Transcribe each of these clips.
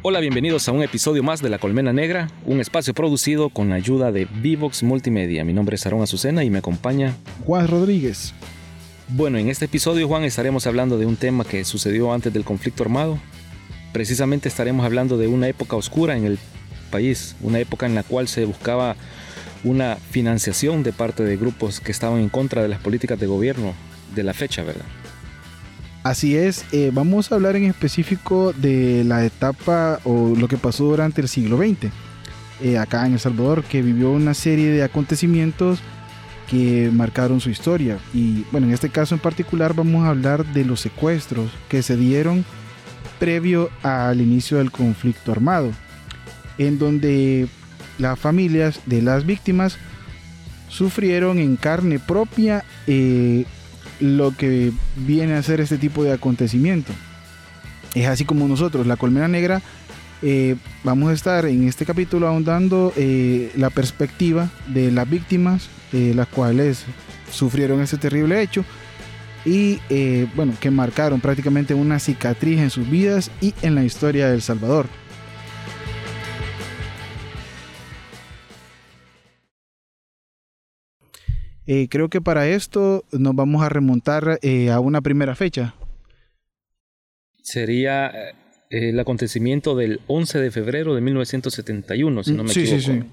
Hola, bienvenidos a un episodio más de La Colmena Negra, un espacio producido con la ayuda de Vivox Multimedia. Mi nombre es Aaron Azucena y me acompaña Juan Rodríguez. Bueno, en este episodio, Juan, estaremos hablando de un tema que sucedió antes del conflicto armado. Precisamente estaremos hablando de una época oscura en el país, una época en la cual se buscaba una financiación de parte de grupos que estaban en contra de las políticas de gobierno de la fecha, ¿verdad? Así es, eh, vamos a hablar en específico de la etapa o lo que pasó durante el siglo XX, eh, acá en El Salvador, que vivió una serie de acontecimientos que marcaron su historia. Y bueno, en este caso en particular vamos a hablar de los secuestros que se dieron previo al inicio del conflicto armado, en donde las familias de las víctimas sufrieron en carne propia eh, lo que viene a ser este tipo de acontecimiento. Es así como nosotros, la Colmena Negra, eh, vamos a estar en este capítulo ahondando eh, la perspectiva de las víctimas, eh, las cuales sufrieron este terrible hecho y bueno, que marcaron prácticamente una cicatriz en sus vidas y en la historia de Salvador. Eh, creo que para esto nos vamos a remontar eh, a una primera fecha. Sería eh, el acontecimiento del 11 de febrero de 1971, si no me equivoco. Sí, sí, sí.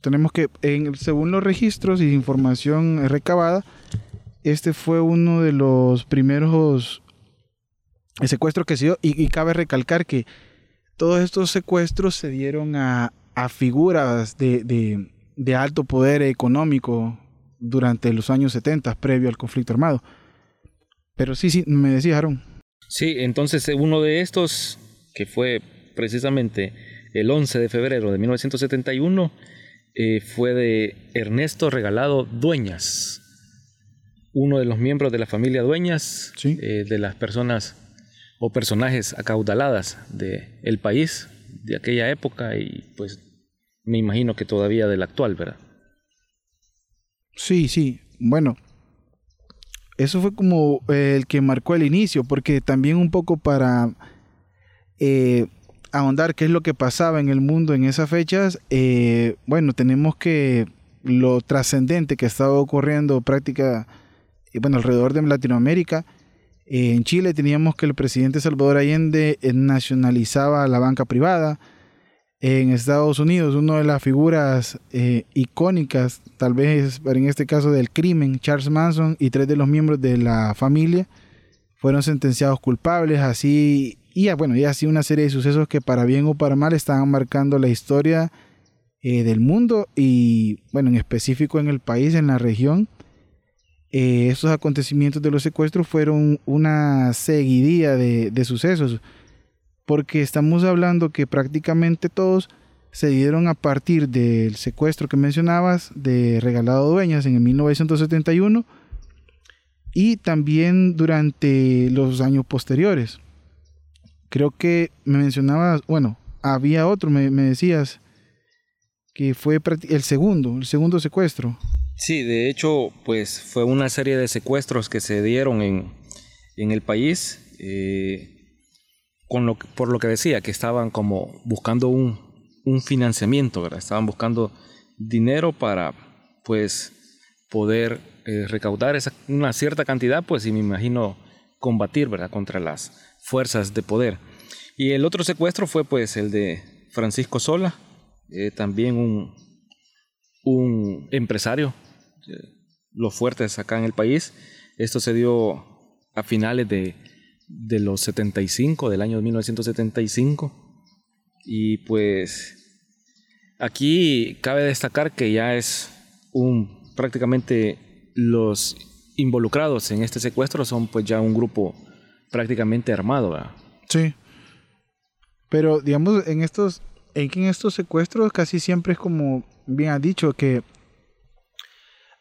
Tenemos que, en, según los registros y información recabada, este fue uno de los primeros secuestros que se dio. Y, cabe recalcar que todos estos secuestros se dieron a, figuras de, de alto poder económico durante los años 70, previo al conflicto armado. Pero sí, sí, me decía Aaron. Sí, entonces eh, uno de estos, que fue precisamente el 11 de febrero de 1971, eh, fue de Ernesto Regalado Dueñas, uno de los miembros de la familia Dueñas, eh, de las personas o personajes acaudaladas del el país de aquella época y pues me imagino que todavía del actual, ¿verdad? Sí, sí. Bueno, eso fue como eh, el que marcó el inicio, porque también un poco para eh, ahondar qué es lo que pasaba en el mundo en esas fechas, eh, bueno, tenemos que lo trascendente que estaba ocurriendo práctica, bueno, alrededor de Latinoamérica. en Chile teníamos que el presidente Salvador Allende nacionalizaba la banca privada en Estados Unidos, una de las figuras eh, icónicas, tal vez en este caso del crimen, Charles Manson y tres de los miembros de la familia fueron sentenciados culpables, así y bueno, y así una serie de sucesos que para bien o para mal estaban marcando la historia eh, del mundo y bueno, en específico en el país, en la región. Eh, estos acontecimientos de los secuestros fueron una seguidilla de, de sucesos porque estamos hablando que prácticamente todos se dieron a partir del secuestro que mencionabas de Regalado Dueñas en el 1971 y también durante los años posteriores. Creo que me mencionabas, bueno, había otro, me, decías, que fue el segundo, el segundo secuestro. Sí, de hecho, pues fue una serie de secuestros que se dieron en, en el país. Eh, lo, por lo que decía, que estaban como buscando un, financiamiento. Estaban buscando dinero para, pues, poder eh, recaudar esa, una cierta cantidad, pues, y me imagino combatir. Contra las fuerzas de poder. Y el otro secuestro fue, pues, el de Francisco Sola, eh, también un, un empresario, los fuertes acá en el país. Esto se dio a finales de de los 75, del año 1975. Y pues aquí cabe destacar que ya es un prácticamente los involucrados en este secuestro son pues ya un grupo prácticamente armado. Sí. Pero digamos en estos en estos secuestros casi siempre es como bien ha dicho que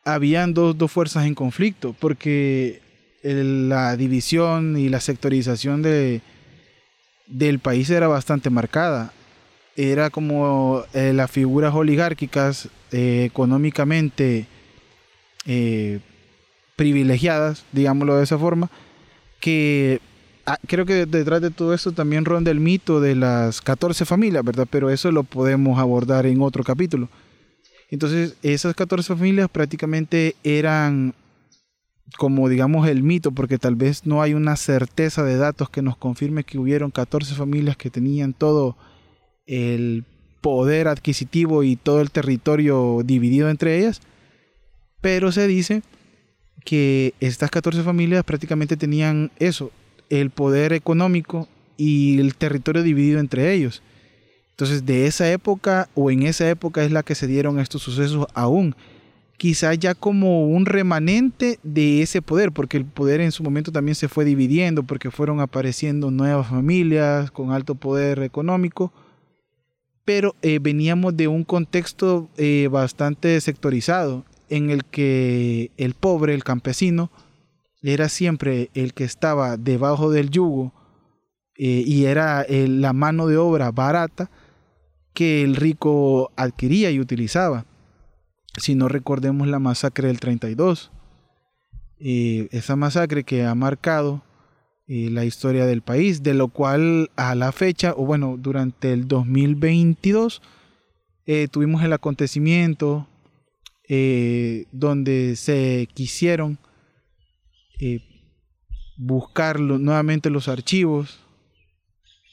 habían dos, dos fuerzas en conflicto porque la división y la sectorización de, del país era bastante marcada. Era como eh, las figuras oligárquicas eh, económicamente eh, privilegiadas, digámoslo de esa forma, que ah, creo que detrás de todo esto también ronda el mito de las 14 familias, ¿verdad? Pero eso lo podemos abordar en otro capítulo. Entonces, esas 14 familias prácticamente eran como digamos el mito, porque tal vez no hay una certeza de datos que nos confirme que hubieron 14 familias que tenían todo el poder adquisitivo y todo el territorio dividido entre ellas, pero se dice que estas 14 familias prácticamente tenían eso, el poder económico y el territorio dividido entre ellos. Entonces, de esa época o en esa época es la que se dieron estos sucesos aún. Quizá ya como un remanente de ese poder, porque el poder en su momento también se fue dividiendo, porque fueron apareciendo nuevas familias con alto poder económico, pero eh, veníamos de un contexto eh, bastante sectorizado en el que el pobre, el campesino, era siempre el que estaba debajo del yugo eh, y era la mano de obra barata que el rico adquiría y utilizaba. Si no recordemos la masacre del 32, eh, esa masacre que ha marcado la historia del país, de lo cual a la fecha, o bueno, durante el 2022, tuvimos el acontecimiento eh, donde se quisieron eh, buscar nuevamente los archivos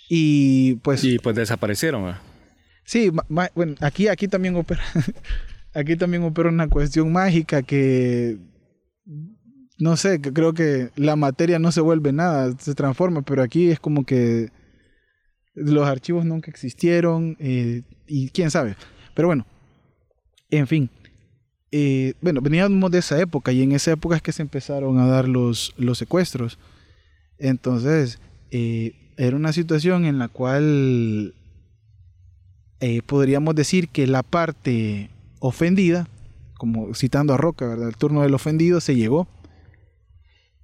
y pues... Y pues desaparecieron. Sí, bueno, aquí, aquí también opera... aquí también opera una cuestión mágica que no sé, creo que la materia no se vuelve nada, se transforma, pero aquí es como que los archivos nunca existieron eh, y quién sabe. Pero bueno, en fin, eh, bueno, veníamos de esa época y en esa época es que se empezaron a dar los, los secuestros. Entonces, eh, era una situación en la cual podríamos decir que la parte ofendida, como citando a Roca, ¿verdad? El turno del ofendido se llegó.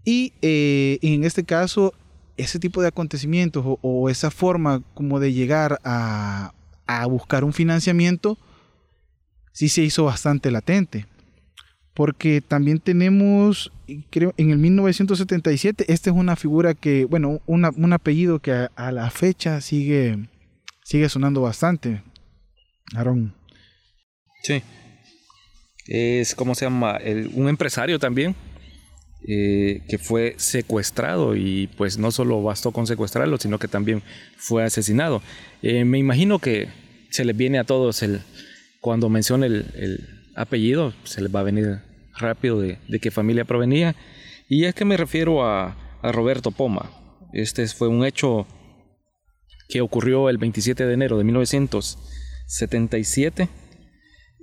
Y en este caso, ese tipo de acontecimientos o, esa forma como de llegar a, a buscar un financiamiento, sí se hizo bastante latente. Porque también tenemos, creo, en el 1977, esta es una figura que, bueno, un apellido que a, la fecha sigue, sigue sonando bastante. Aaron. Sí. Es, ¿cómo se llama? un empresario también, eh, que fue secuestrado y pues no solo bastó con secuestrarlo, sino que también fue asesinado. Eh, me imagino que se les viene a todos el, cuando mencione el, apellido, se les va a venir rápido de, qué familia provenía. Y es que me refiero a, Roberto Poma. Este fue un hecho que ocurrió el 27 de enero de 1977.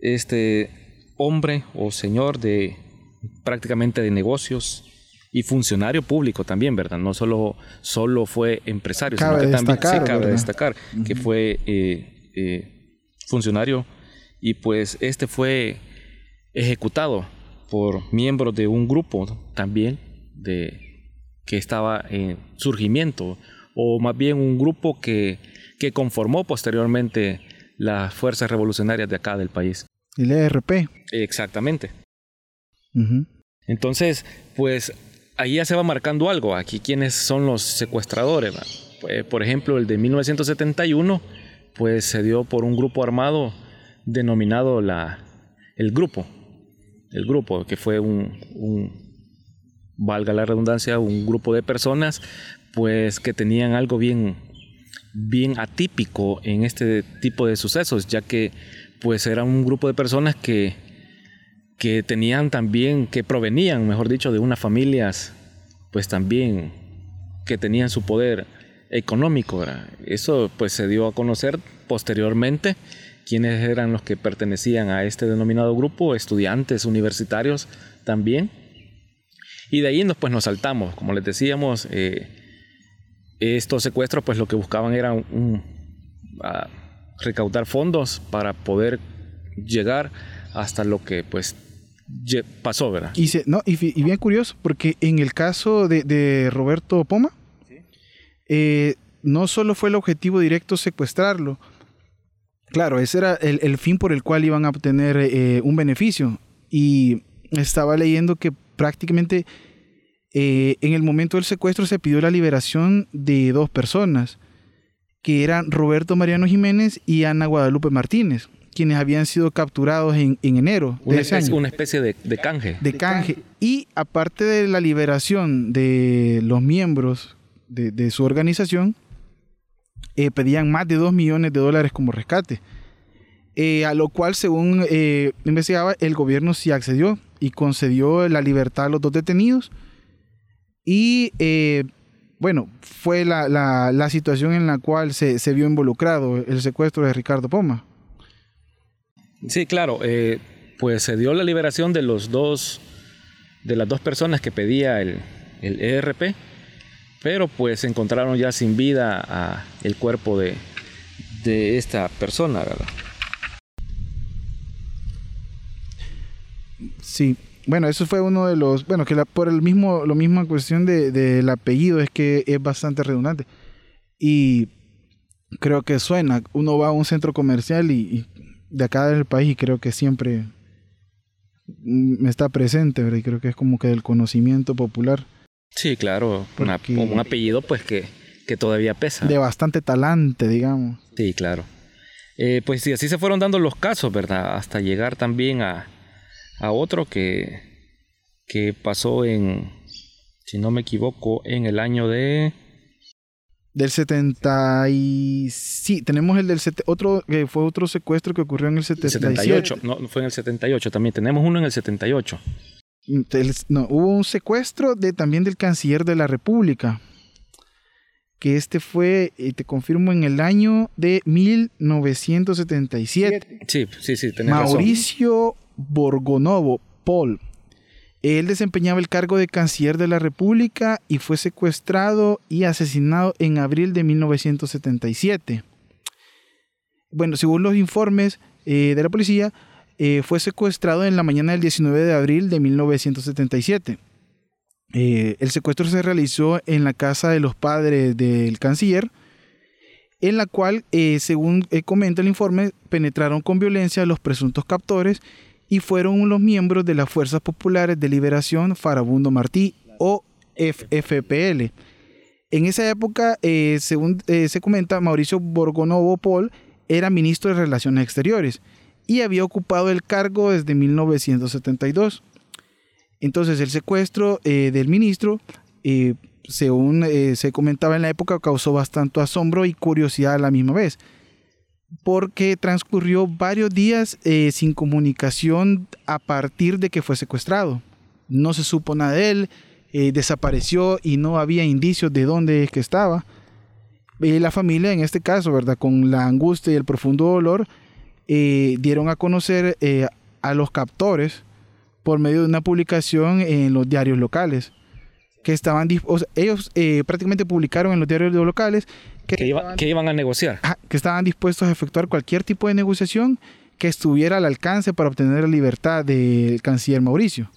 Este hombre o señor de prácticamente de negocios y funcionario público también, ¿verdad? No solo, solo fue empresario, sino que también se cabe destacar que fue eh, eh, funcionario y pues este fue ejecutado por miembros de un grupo también de que estaba en surgimiento o más bien un grupo que, que conformó posteriormente las fuerzas revolucionarias de acá del país. El ERP. Exactamente. Entonces, pues ahí ya se va marcando algo. Aquí quiénes son los secuestradores. Pues, por ejemplo, el de 1971, pues se dio por un grupo armado denominado la, el grupo, el grupo, que fue un, valga la redundancia, un grupo de personas, pues que tenían algo bien, bien atípico en este tipo de sucesos, ya que pues era un grupo de personas que, que tenían también, que provenían, mejor dicho, de unas familias, pues también que tenían su poder económico. Eso pues se dio a conocer posteriormente quiénes eran los que pertenecían a este denominado grupo, estudiantes universitarios también. Y de ahí nos, pues, nos saltamos, como les decíamos, eh, estos secuestros pues lo que buscaban era un, recaudar fondos para poder llegar hasta lo que pues pasó, ¿verdad? Y, no, y, bien curioso, porque en el caso de, Roberto Poma, eh, no solo fue el objetivo directo secuestrarlo, Claro, ese era el, fin por el cual iban a obtener eh, un beneficio. Y estaba leyendo que prácticamente eh, en el momento del secuestro se pidió la liberación de dos personas, que eran Roberto Mariano Jiménez y Ana Guadalupe Martínez, quienes habían sido capturados en, enero de una ese especie, Una especie de, canje. De canje. Y aparte de la liberación de los miembros de, su organización, eh, pedían más de 2 millones de dólares como rescate. Eh, a lo cual, según investigaba, el gobierno sí accedió y concedió la libertad a los dos detenidos y eh, bueno, fue la, la, situación en la cual se, se, vio involucrado el secuestro de Ricardo Poma. Sí, claro, eh, pues se dio la liberación de los dos, de las dos personas que pedía el, el ERP, pero pues encontraron ya sin vida a el cuerpo de, de esta persona, ¿verdad? Sí, bueno, eso fue uno de los, bueno, que por el mismo, lo misma cuestión del de, apellido es que es bastante redundante. Y creo que suena, uno va a un centro comercial y, de acá del país y creo que siempre me está presente, ¿verdad? Y creo que es como que del conocimiento popular. Sí, claro, un apellido pues que, que todavía pesa. De bastante talante, digamos. Sí, claro. Eh, pues sí, así se fueron dando los casos, ¿verdad? Hasta llegar también a, a otro que, que pasó en, si no me equivoco, en el año de... Del 70 y... Sí, tenemos el del... Otro, que fue otro secuestro que ocurrió en el 78. no, fue en el 78 también. Tenemos uno en el 78. Mm, no, hubo un secuestro de, también del canciller de la República. Que este fue, y te confirmo, en el año de 1977. Sí, sí, sí. Mauricio Borgonovo Paul. Él desempeñaba el cargo de canciller de la República y fue secuestrado y asesinado en abril de 1977. Bueno, según los informes eh, de la policía, eh, fue secuestrado en la mañana del 19 de abril de 1977. Eh, el secuestro se realizó en la casa de los padres del canciller, en la cual, según comenta el informe, penetraron con violencia a los presuntos captores y fueron los miembros de las Fuerzas Populares de Liberación Farabundo Martí o FFPL. En esa época, eh, según eh, se comenta, Mauricio Borgonovo Paul era ministro de Relaciones Exteriores y había ocupado el cargo desde 1972. Entonces el secuestro eh, del ministro, según se comentaba en la época, causó bastante asombro y curiosidad a la misma vez porque transcurrió varios días eh, sin comunicación a partir de que fue secuestrado. No se supo nada de él, eh, desapareció y no había indicios de dónde es que estaba. Eh, la familia, en este caso, ¿verdad? Con la angustia y el profundo dolor, dieron a conocer a los captores por medio de una publicación en los diarios locales que estaban ellos prácticamente publicaron en los diarios locales que, iban a negociar. que estaban dispuestos a efectuar cualquier tipo de negociación que estuviera al alcance para obtener la libertad del canciller Mauricio.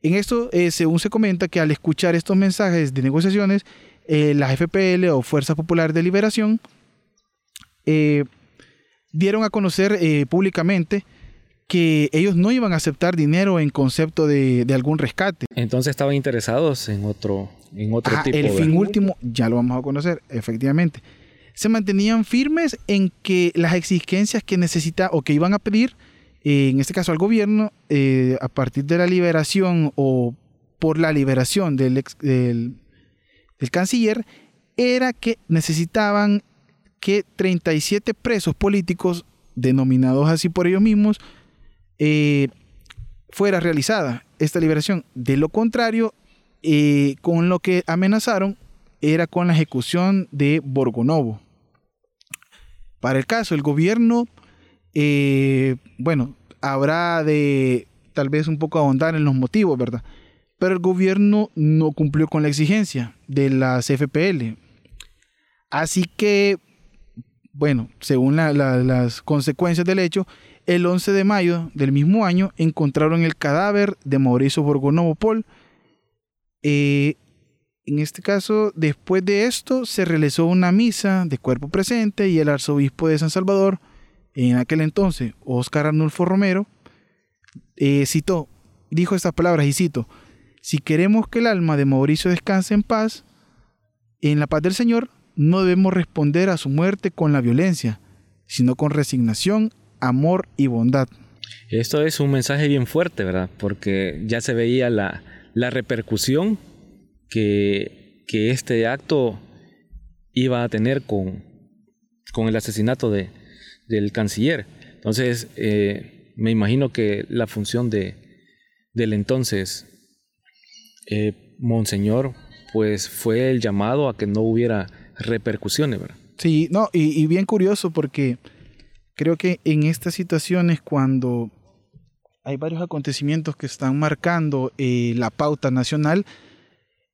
En esto, eh, según se comenta, que al escuchar estos mensajes de negociaciones, eh, la FPL o Fuerza Popular de Liberación eh, dieron a conocer públicamente que ellos no iban a aceptar dinero en concepto de, de algún rescate. Entonces estaban interesados en otro, en otro tipo El fin último ya lo vamos a conocer, efectivamente. Se mantenían firmes en que las exigencias que necesita o que iban a pedir, eh, en este caso al gobierno, eh, a partir de la liberación o por la liberación del, del, canciller, era que necesitaban que 37 presos políticos, denominados así por ellos mismos, eh, fuera realizada esta liberación. De lo contrario, con lo que amenazaron era con la ejecución de Borgonovo. Para el caso, el gobierno, eh, bueno, habrá de tal vez un poco ahondar en los motivos, ¿verdad? Pero el gobierno no cumplió con la exigencia de las FPL. Así que, bueno, según las consecuencias del hecho, el 11 de mayo del mismo año encontraron el cadáver de Mauricio Borgonovo Paul, eh, en este caso, después de esto, se realizó una misa de cuerpo presente y el arzobispo de San Salvador, en aquel entonces, Óscar Arnulfo Romero, eh, citó, dijo estas palabras y cito, si queremos que el alma de Mauricio descanse en paz, en la paz del Señor, no debemos responder a su muerte con la violencia, sino con resignación, amor y bondad. Esto es un mensaje bien fuerte, ¿verdad? Porque ya se veía la, repercusión que, este acto iba a tener con, con el asesinato de, del canciller. Entonces, eh, me imagino que la función de, del entonces eh, Monseñor, pues fue el llamado a que no hubiera repercusiones, ¿verdad? Sí, no, y, bien curioso porque creo que en estas situaciones cuando hay varios acontecimientos que están marcando eh, la pauta nacional,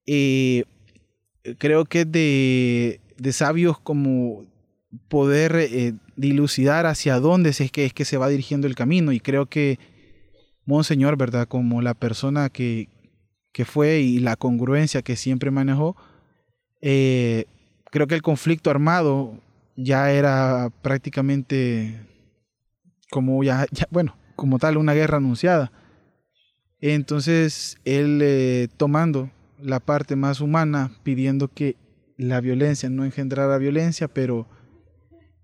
eh, creo que de, sabios como poder eh, dilucidar hacia dónde es que, es que se va dirigiendo el camino y creo que Monseñor, ¿verdad? Como la persona que, que fue y la congruencia que siempre manejó, eh, creo que el conflicto armado ya era prácticamente como ya, bueno, como tal una guerra anunciada. Entonces él eh, tomando la parte más humana, pidiendo que la violencia no engendrara violencia, pero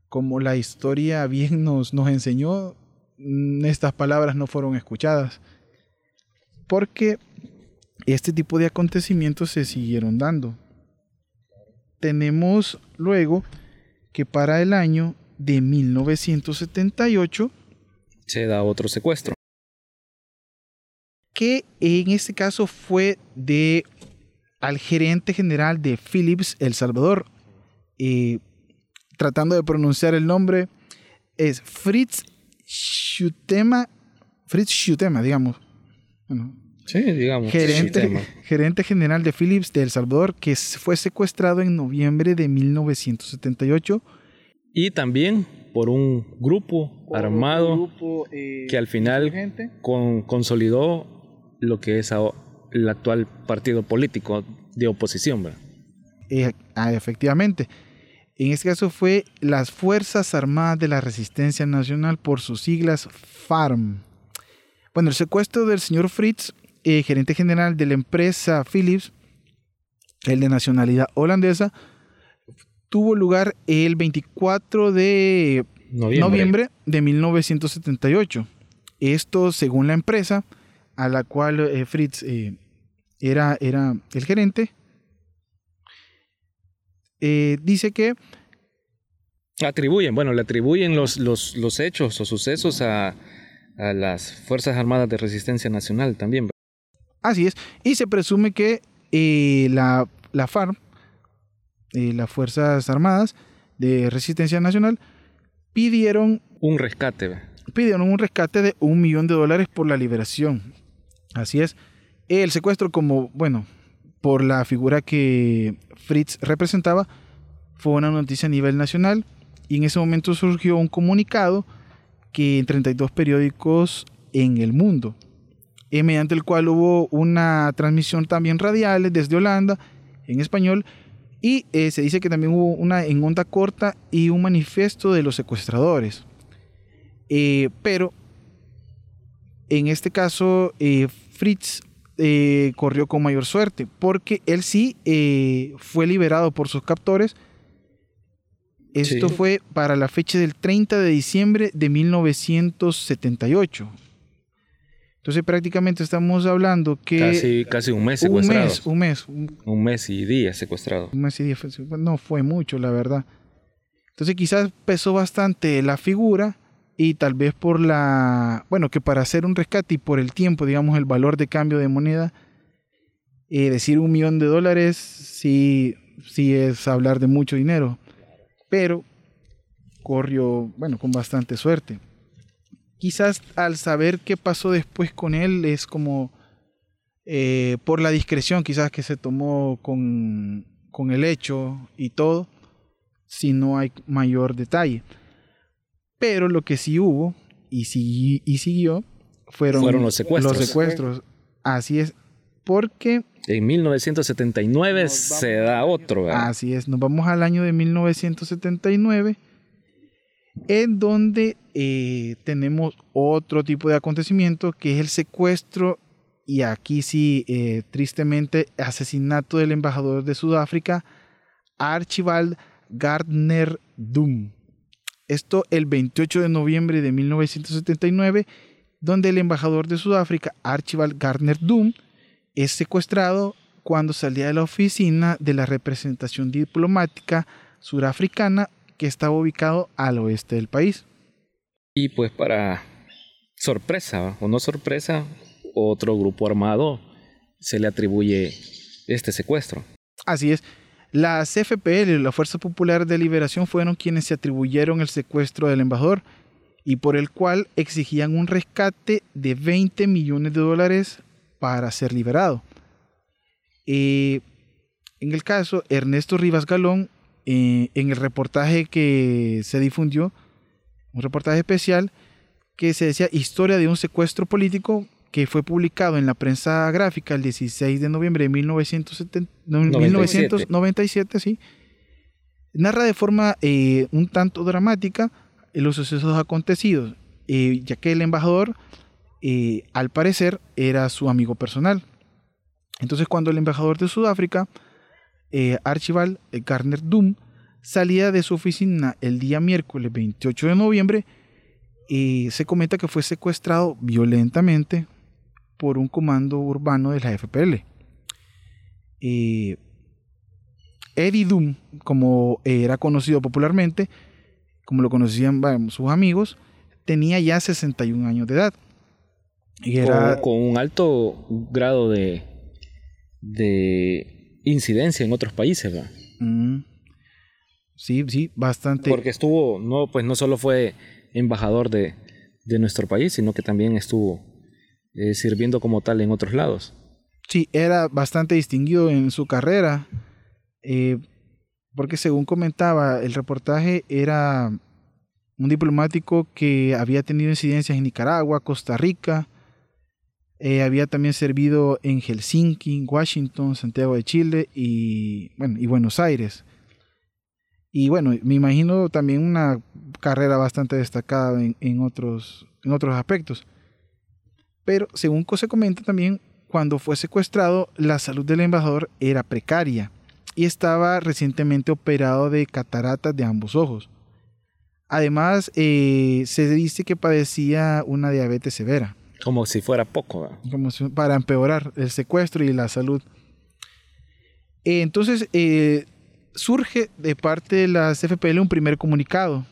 como la historia bien nos, nos enseñó, mm, estas palabras no fueron escuchadas. Porque este tipo de acontecimientos se siguieron dando. Tenemos luego que para el año de 1978 se da otro secuestro. Que en este caso fue de al gerente general de Philips El Salvador. Eh, tratando de pronunciar el nombre, es Fritz Schutema, Fritz Schutema, digamos. Bueno, Sí, digamos. Gerente, gerente general de Philips de El Salvador, que fue secuestrado en noviembre de 1978. Y también por un grupo armado eh, que al final consolidó lo que es el actual partido político de oposición. Eh, ah, efectivamente. En este caso fue las Fuerzas Armadas de la Resistencia Nacional por sus siglas FARM. Bueno, el secuestro del señor Fritz eh, gerente general de la empresa Philips, el de nacionalidad holandesa, tuvo lugar el 24 de noviembre, de 1978. Esto según la empresa a la cual eh, Fritz eh, era, era el gerente, dice que atribuyen, bueno, le atribuyen los, los, los hechos o sucesos a, a, las Fuerzas Armadas de Resistencia Nacional también. Así es. Y se presume que eh, la, la FARC, eh, las Fuerzas Armadas de Resistencia Nacional, pidieron... Un rescate. Pidieron un rescate de un millón de dólares por la liberación. Así es. El secuestro, como, bueno, por la figura que Fritz representaba, fue una noticia a nivel nacional y en ese momento surgió un comunicado que en 32 periódicos en el mundo eh, mediante el cual hubo una transmisión también radial desde Holanda en español y eh, se dice que también hubo una en onda corta y un manifiesto de los secuestradores. Eh, pero en este caso Fritz corrió con mayor suerte porque él sí fue liberado por sus captores. Esto fue para la fecha del 30 de diciembre de 1978. Entonces prácticamente estamos hablando que... Casi, casi un mes secuestrado. Un mes, un mes. Un, mes y días secuestrado. Un mes y días. No fue mucho, la verdad. Entonces quizás pesó bastante la figura y tal vez por la... Bueno, que para hacer un rescate y por el tiempo, digamos, el valor de cambio de moneda, eh, decir un millón de dólares sí, sí es hablar de mucho dinero. Pero corrió, bueno, con bastante suerte quizás al saber qué pasó después con él es como eh, por la discreción quizás que se tomó con, el hecho y todo, si no hay mayor detalle. Pero lo que sí hubo y, y siguió fueron, los, secuestros. los secuestros. Así es, porque... En 1979 se da otro. Así es, nos vamos al año de 1979 en donde eh, tenemos otro tipo de acontecimiento que es el secuestro y aquí sí, eh, tristemente, asesinato del embajador de Sudáfrica, Archibald Gardner Doom. Esto el 28 de noviembre de 1979, donde el embajador de Sudáfrica, Archibald Gardner Doom, es secuestrado cuando salía de la oficina de la representación diplomática surafricana que estaba ubicado al oeste del país. Y pues para sorpresa o no sorpresa, otro grupo armado se le atribuye este secuestro. Así es. Las FPL, la Fuerza Popular de Liberación, fueron quienes se atribuyeron el secuestro del embajador y por el cual exigían un rescate de 20 millones de dólares para ser liberado. Eh, en el caso, Ernesto Rivas Galón, eh, en el reportaje que se difundió, un reportaje especial que se decía Historia de un secuestro político, que fue publicado en la prensa gráfica el 16 de noviembre de 1997, sí, narra de forma eh, un tanto dramática los sucesos acontecidos, ya que el embajador, al parecer, era su amigo personal. Entonces cuando el embajador de Sudáfrica, eh, Archibald Garner Doom, salía de su oficina el día miércoles 28 de noviembre, y se comenta que fue secuestrado violentamente por un comando urbano de la FPL. Eddie Doom, como era conocido popularmente, como lo conocían sus amigos, tenía ya 61 años de edad. Y era... con un alto grado de, de incidencia en otros países, ¿verdad? Mm. Sí, sí, bastante. Porque estuvo, no, pues no solo fue embajador de, de nuestro país, sino que también estuvo eh, sirviendo como tal en otros lados. Sí, era bastante distinguido en su carrera, eh, porque según comentaba el reportaje, era un diplomático que había tenido incidencias en Nicaragua, Costa Rica, eh, había también servido en Helsinki, Washington, Santiago de Chile y, bueno, y Buenos Aires. Y bueno, me imagino también una carrera bastante destacada en, otros, en otros aspectos. Pero según se comenta también, cuando fue secuestrado, la salud del embajador era precaria y estaba recientemente operado de cataratas de ambos ojos. Además, eh, se dice que padecía una diabetes severa. Como si fuera poco. Como para empeorar el secuestro y la salud. Eh, entonces, eh, surge de parte de las FPL un primer comunicado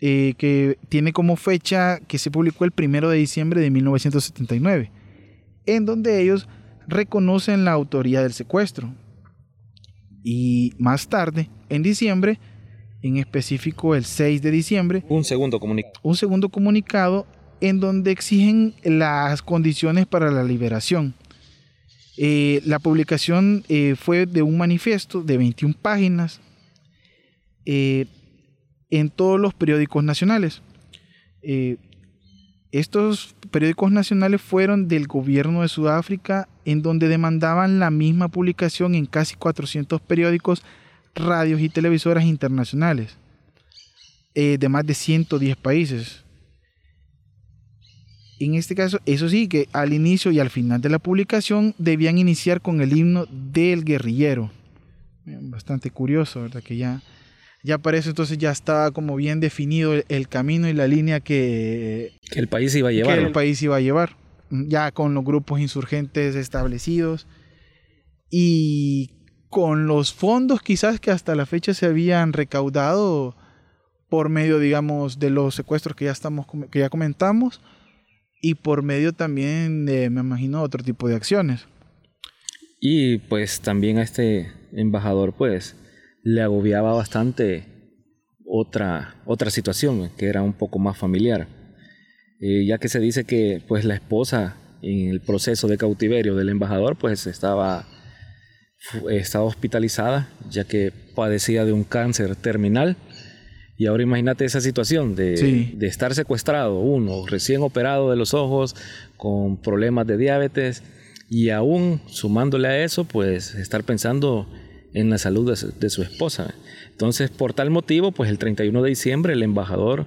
eh, que tiene como fecha que se publicó el primero de diciembre de 1979, en donde ellos reconocen la autoría del secuestro. Y más tarde, en diciembre, en específico el 6 de diciembre, un segundo, comunicado. un segundo comunicado en donde exigen las condiciones para la liberación. Eh, la publicación eh, fue de un manifiesto de 21 páginas eh, en todos los periódicos nacionales. estos periódicos nacionales fueron del gobierno de Sudáfrica, en donde demandaban la misma publicación en casi 400 periódicos, radios y televisoras internacionales, de más de 110 países en este caso, eso sí, que al inicio y al final de la publicación debían iniciar con el himno del guerrillero. Bastante curioso, ¿verdad? Que ya, ya para entonces ya estaba como bien definido el, camino y la línea que, que el país iba a llevar. Que el país iba a llevar, ya con los grupos insurgentes establecidos y con los fondos quizás que hasta la fecha se habían recaudado por medio, digamos, de los secuestros que ya, estamos, que ya comentamos y por medio también me imagino, otro tipo de acciones. Y pues también a este embajador pues le agobiaba bastante otra, otra situación que era un poco más familiar, eh, ya que se dice que pues la esposa en el proceso de cautiverio del embajador pues estaba, estaba hospitalizada ya que padecía de un cáncer terminal y ahora imagínate esa situación de, estar secuestrado, uno recién operado de los ojos, con problemas de diabetes, y aún sumándole a eso, pues estar pensando en la salud de su, esposa. Entonces, por tal motivo, pues el 31 de diciembre el embajador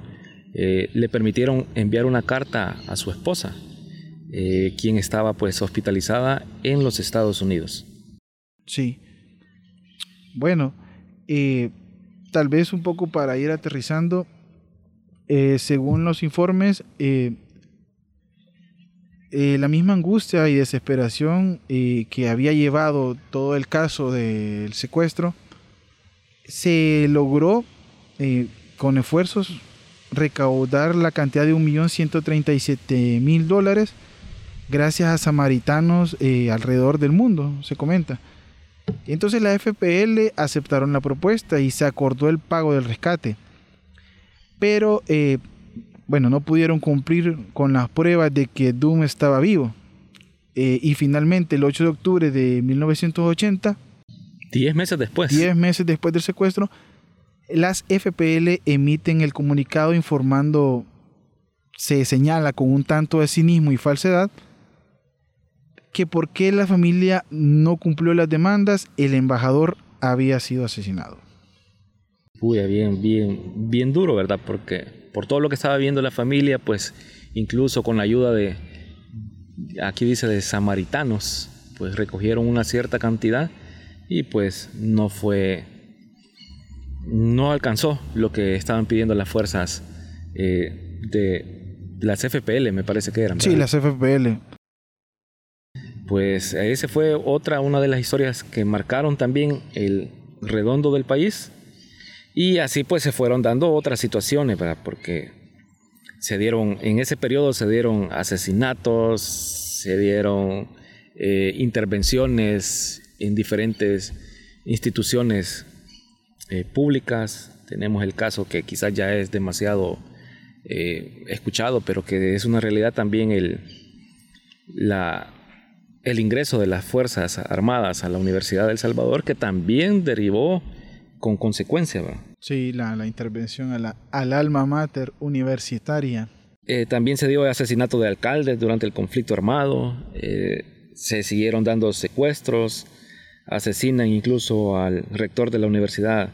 eh, le permitieron enviar una carta a su esposa, eh, quien estaba pues hospitalizada en los Estados Unidos. Sí. Bueno, eh, tal vez un poco para ir aterrizando, eh, según los informes, la misma angustia y desesperación que había llevado todo el caso del secuestro, se logró con esfuerzos recaudar la cantidad de 1.137.000 dólares gracias a samaritanos eh, alrededor del mundo, se comenta. Entonces la FPL aceptaron la propuesta y se acordó el pago del rescate. Pero, eh, bueno, no pudieron cumplir con las pruebas de que Doom estaba vivo. Eh, y finalmente, el 8 de octubre de 1980, Diez meses después. Diez meses después del secuestro, las FPL emiten el comunicado informando, se señala con un tanto de cinismo y falsedad, que por qué la familia no cumplió las demandas, el embajador había sido asesinado. Uy, bien, bien, bien duro, ¿verdad? Porque por todo lo que estaba viendo la familia, pues incluso con la ayuda de, aquí dice, de samaritanos, pues recogieron una cierta cantidad y pues no fue, no alcanzó lo que estaban pidiendo las fuerzas eh, de las FPL, me parece que eran. Sí, las FPL pues esa fue otra, una de las historias que marcaron también el redondo del país. Y así pues se fueron dando otras situaciones. Porque se dieron, en ese periodo se dieron asesinatos, se dieron eh, intervenciones en diferentes instituciones eh, públicas. Tenemos el caso que quizás ya es demasiado eh, escuchado, pero que es una realidad también el, la, el ingreso de las Fuerzas Armadas a la Universidad del Salvador, que también derivó con consecuencia. Sí, la, intervención a la, al alma mater universitaria. Eh, también se dio el asesinato de alcaldes durante el conflicto armado, eh, se siguieron dando secuestros, asesinan incluso al rector de la universidad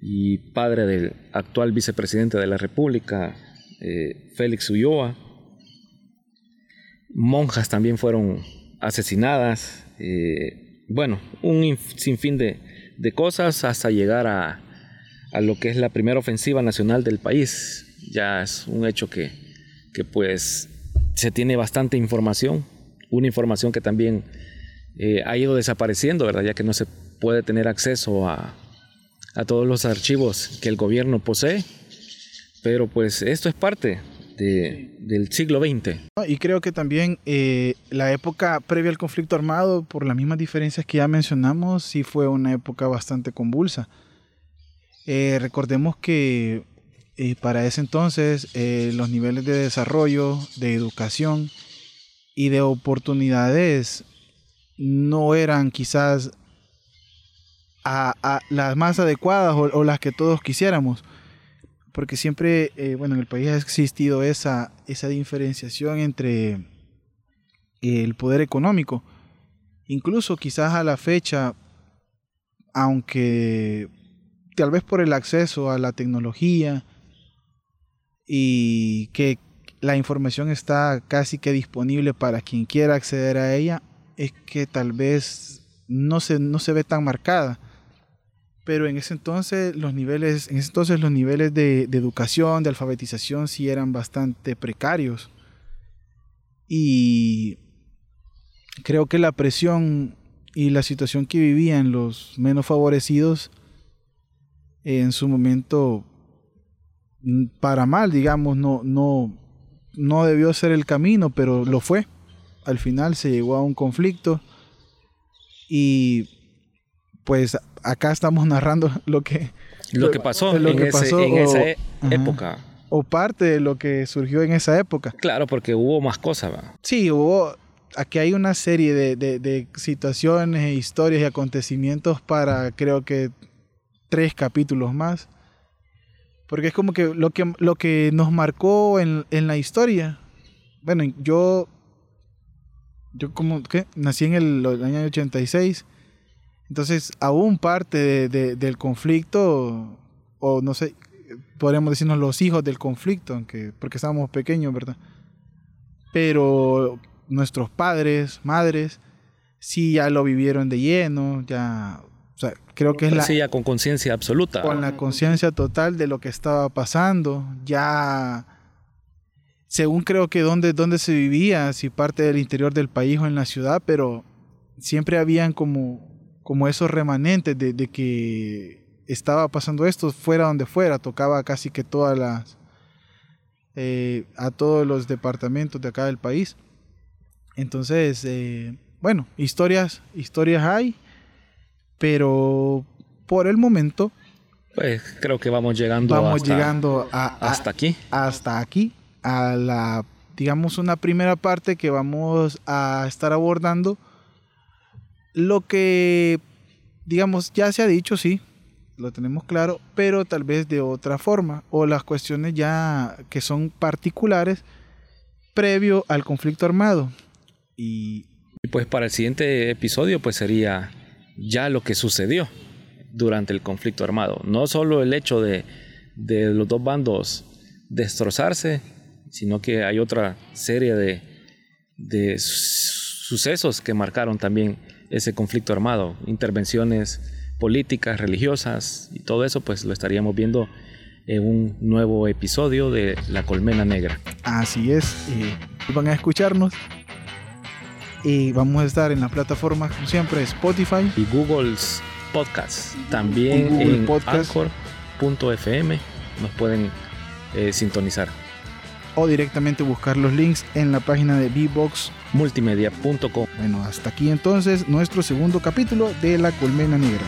y padre del actual vicepresidente de la República, eh, Félix Ulloa. Monjas también fueron asesinadas, eh, bueno, un sinfín de, de, cosas hasta llegar a, a, lo que es la primera ofensiva nacional del país. Ya es un hecho que, que pues se tiene bastante información, una información que también eh, ha ido desapareciendo, ¿verdad? Ya que no se puede tener acceso a, a todos los archivos que el gobierno posee, pero pues esto es parte del siglo XX. Y creo que también eh, la época previa al conflicto armado, por las mismas diferencias que ya mencionamos, sí fue una época bastante convulsa. Eh, recordemos que eh, para ese entonces los niveles de desarrollo, de educación y de oportunidades no eran quizás a, las más adecuadas o las que todos quisiéramos porque siempre, eh, bueno, en el país ha existido esa, esa diferenciación entre el poder económico. Incluso quizás a la fecha, aunque tal vez por el acceso a la tecnología y que la información está casi que disponible para quien quiera acceder a ella, es que tal vez no se, no se ve tan marcada pero en ese entonces los niveles, en ese entonces los niveles de, educación, de alfabetización sí eran bastante precarios. Y creo que la presión y la situación que vivían los menos favorecidos en su momento mm, para mal, digamos, no, no, no debió ser el camino, pero lo fue. Al final se llegó a un conflicto y pues acá estamos narrando lo que lo, que pasó, en, esa época. O parte de lo que surgió en esa época. Claro, porque hubo más cosas. Sí, hubo. Aquí hay una serie de, de, situaciones, historias y acontecimientos para creo que tres capítulos más. Porque es como que lo que, lo que nos marcó en, en la historia. Bueno, yo. Yo como ¿qué? nací en el, el año 86 entonces, aún parte del conflicto, o no sé, podríamos decirnos los hijos del conflicto, aunque, porque estábamos pequeños, ¿verdad? pero nuestros padres, madres, sí ya lo vivieron de lleno, ya, o sea, creo que es la... Sí, ya con conciencia absoluta. Con la conciencia total de lo que estaba pasando, ya, según creo que dónde, dónde se vivía, si parte del interior del país o en la ciudad, pero siempre habían como, como esos remanentes de, de que estaba pasando esto, fuera donde fuera, tocaba casi que todas las... Eh, a todos los departamentos de acá del país. Entonces, eh, bueno, historias, historias hay, pero por el momento... Pues creo que vamos llegando, vamos llegando a, hasta aquí. Hasta aquí, a la, digamos, una primera parte que vamos a estar abordando. Lo que, digamos, ya se ha dicho, sí, lo tenemos claro, pero tal vez de otra forma, o las cuestiones ya que son particulares previo al conflicto armado. Y, pues para el siguiente episodio pues sería ya lo que sucedió durante el conflicto armado. No solo el hecho de, de los dos bandos destrozarse, sino que hay otra serie de, de sucesos que marcaron también ese conflicto armado, intervenciones políticas, religiosas y todo eso, pues lo estaríamos viendo en un nuevo episodio de La Colmena Negra. Así es, van a escucharnos y vamos a estar en la plataforma, como siempre, Spotify y Google's Podcast. También en Anchor.fm nos pueden eh, sintonizar. O directamente buscar los links en la página de bboxmultimedia.com. Bueno, hasta aquí entonces nuestro segundo capítulo de La Colmena Negra.